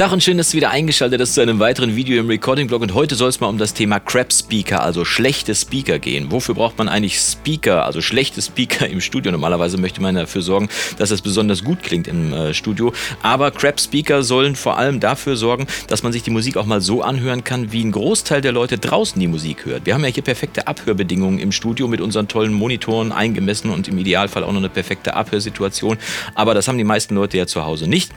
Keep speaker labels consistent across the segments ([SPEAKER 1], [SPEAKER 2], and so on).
[SPEAKER 1] Tag und schön, dass du wieder eingeschaltet hast zu einem weiteren Video im Recording-Blog. Und heute soll es mal um das Thema Crap Speaker, also schlechte Speaker gehen. Wofür braucht man eigentlich Speaker, also schlechte Speaker im Studio? Normalerweise möchte man dafür sorgen, dass es besonders gut klingt im äh, Studio. Aber Crap Speaker sollen vor allem dafür sorgen, dass man sich die Musik auch mal so anhören kann, wie ein Großteil der Leute draußen die Musik hört. Wir haben ja hier perfekte Abhörbedingungen im Studio mit unseren tollen Monitoren eingemessen und im Idealfall auch noch eine perfekte Abhörsituation. Aber das haben die meisten Leute ja zu Hause nicht.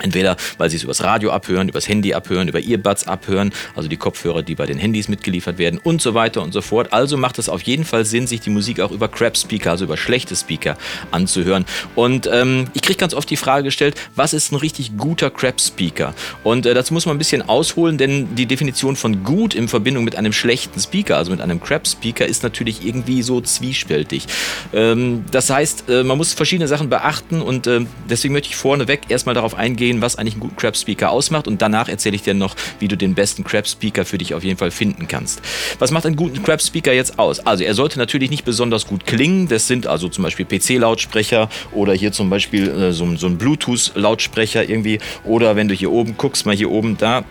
[SPEAKER 1] Entweder weil sie es übers Radio abhören, übers Handy abhören, über Earbuds abhören, also die Kopfhörer, die bei den Handys mitgeliefert werden und so weiter und so fort. Also macht es auf jeden Fall Sinn, sich die Musik auch über Crap-Speaker, also über schlechte Speaker anzuhören. Und ähm, ich kriege ganz oft die Frage gestellt, was ist ein richtig guter Crap-Speaker? Und äh, dazu muss man ein bisschen ausholen, denn die Definition von gut in Verbindung mit einem schlechten Speaker, also mit einem Crap-Speaker, ist natürlich irgendwie so zwiespältig. Ähm, das heißt, äh, man muss verschiedene Sachen beachten und äh, deswegen möchte ich vorneweg erstmal darauf eingehen, eingehen, was eigentlich einen guten Crap Speaker ausmacht und danach erzähle ich dir noch, wie du den besten Crap Speaker für dich auf jeden Fall finden kannst. Was macht einen guten Crap Speaker jetzt aus? Also er sollte natürlich nicht besonders gut klingen. Das sind also zum Beispiel PC-Lautsprecher oder hier zum Beispiel äh, so, so ein Bluetooth-Lautsprecher irgendwie. Oder wenn du hier oben guckst, mal hier oben da,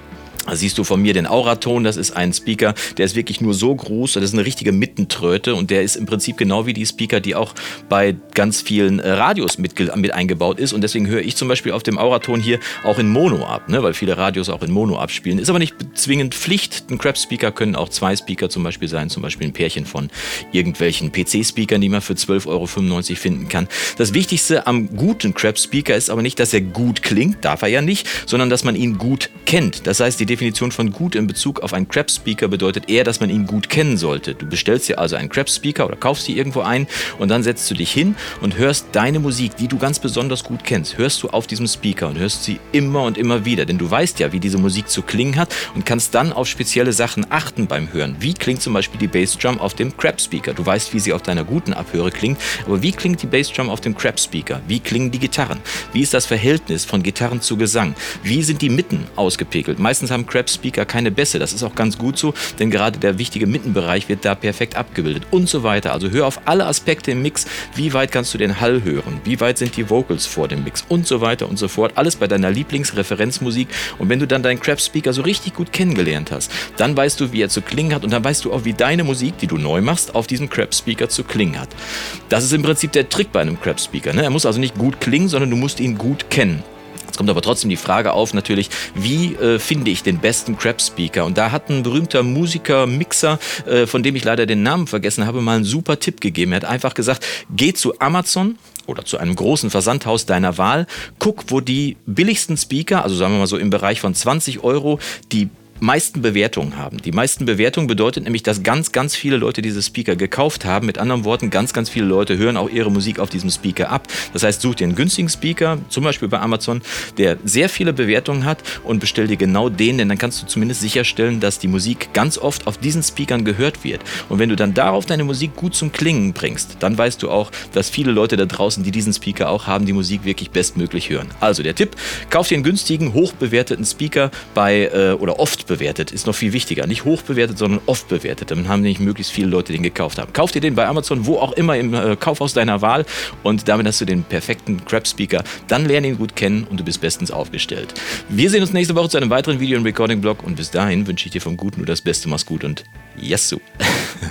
[SPEAKER 1] siehst du von mir den Auraton, das ist ein Speaker, der ist wirklich nur so groß, das ist eine richtige Mittentröte und der ist im Prinzip genau wie die Speaker, die auch bei ganz vielen äh, Radios mit, mit eingebaut ist und deswegen höre ich zum Beispiel auf dem Auraton hier auch in Mono ab, ne? weil viele Radios auch in Mono abspielen. Ist aber nicht zwingend Pflicht, ein Crap-Speaker können auch zwei Speaker zum Beispiel sein, zum Beispiel ein Pärchen von irgendwelchen PC-Speakern, die man für 12,95 Euro finden kann. Das Wichtigste am guten Crap-Speaker ist aber nicht, dass er gut klingt, darf er ja nicht, sondern dass man ihn gut kennt. Das heißt, die Definition von gut in Bezug auf einen Crap-Speaker bedeutet eher, dass man ihn gut kennen sollte. Du bestellst dir also einen Crap-Speaker oder kaufst sie irgendwo ein und dann setzt du dich hin und hörst deine Musik, die du ganz besonders gut kennst, hörst du auf diesem Speaker und hörst sie immer und immer wieder. Denn du weißt ja, wie diese Musik zu klingen hat und kannst dann auf spezielle Sachen achten beim Hören. Wie klingt zum Beispiel die Bassdrum auf dem Crap-Speaker? Du weißt, wie sie auf deiner guten Abhöre klingt, aber wie klingt die Bassdrum auf dem Crap-Speaker? Wie klingen die Gitarren? Wie ist das Verhältnis von Gitarren zu Gesang? Wie sind die Mitten ausgepegelt? Meistens haben Crap-Speaker keine Bässe. Das ist auch ganz gut so, denn gerade der wichtige Mittenbereich wird da perfekt abgebildet und so weiter. Also hör auf alle Aspekte im Mix. Wie weit kannst du den Hall hören? Wie weit sind die Vocals vor dem Mix? Und so weiter und so fort. Alles bei deiner Lieblingsreferenzmusik. Und wenn du dann deinen Crap-Speaker so richtig gut kennengelernt hast, dann weißt du, wie er zu klingen hat und dann weißt du auch, wie deine Musik, die du neu machst, auf diesem Crap-Speaker zu klingen hat. Das ist im Prinzip der Trick bei einem Crap-Speaker. Ne? Er muss also nicht gut klingen, sondern du musst ihn gut kennen. Jetzt kommt aber trotzdem die Frage auf, natürlich, wie äh, finde ich den besten Crap-Speaker? Und da hat ein berühmter Musiker, Mixer, äh, von dem ich leider den Namen vergessen habe, mal einen super Tipp gegeben. Er hat einfach gesagt, geh zu Amazon, oder zu einem großen Versandhaus deiner Wahl, guck, wo die billigsten Speaker, also sagen wir mal so im Bereich von 20 Euro, die meisten Bewertungen haben. Die meisten Bewertungen bedeutet nämlich, dass ganz, ganz viele Leute diese Speaker gekauft haben. Mit anderen Worten, ganz, ganz viele Leute hören auch ihre Musik auf diesem Speaker ab. Das heißt, such dir einen günstigen Speaker, zum Beispiel bei Amazon, der sehr viele Bewertungen hat und bestell dir genau den, denn dann kannst du zumindest sicherstellen, dass die Musik ganz oft auf diesen Speakern gehört wird. Und wenn du dann darauf deine Musik gut zum Klingen bringst, dann weißt du auch, dass viele Leute da draußen, die diesen Speaker auch haben, die Musik wirklich bestmöglich hören. Also der Tipp, kauf dir einen günstigen, hochbewerteten Speaker bei äh, oder oft bewertet ist noch viel wichtiger. Nicht hoch bewertet, sondern oft bewertet. Dann haben nämlich möglichst viele Leute den gekauft haben. Kauf dir den bei Amazon, wo auch immer im äh, Kaufhaus deiner Wahl und damit hast du den perfekten Crap-Speaker. Dann lerne ihn gut kennen und du bist bestens aufgestellt. Wir sehen uns nächste Woche zu einem weiteren Video im Recording-Blog und bis dahin wünsche ich dir vom Guten nur das Beste. Mach's gut und Yassou!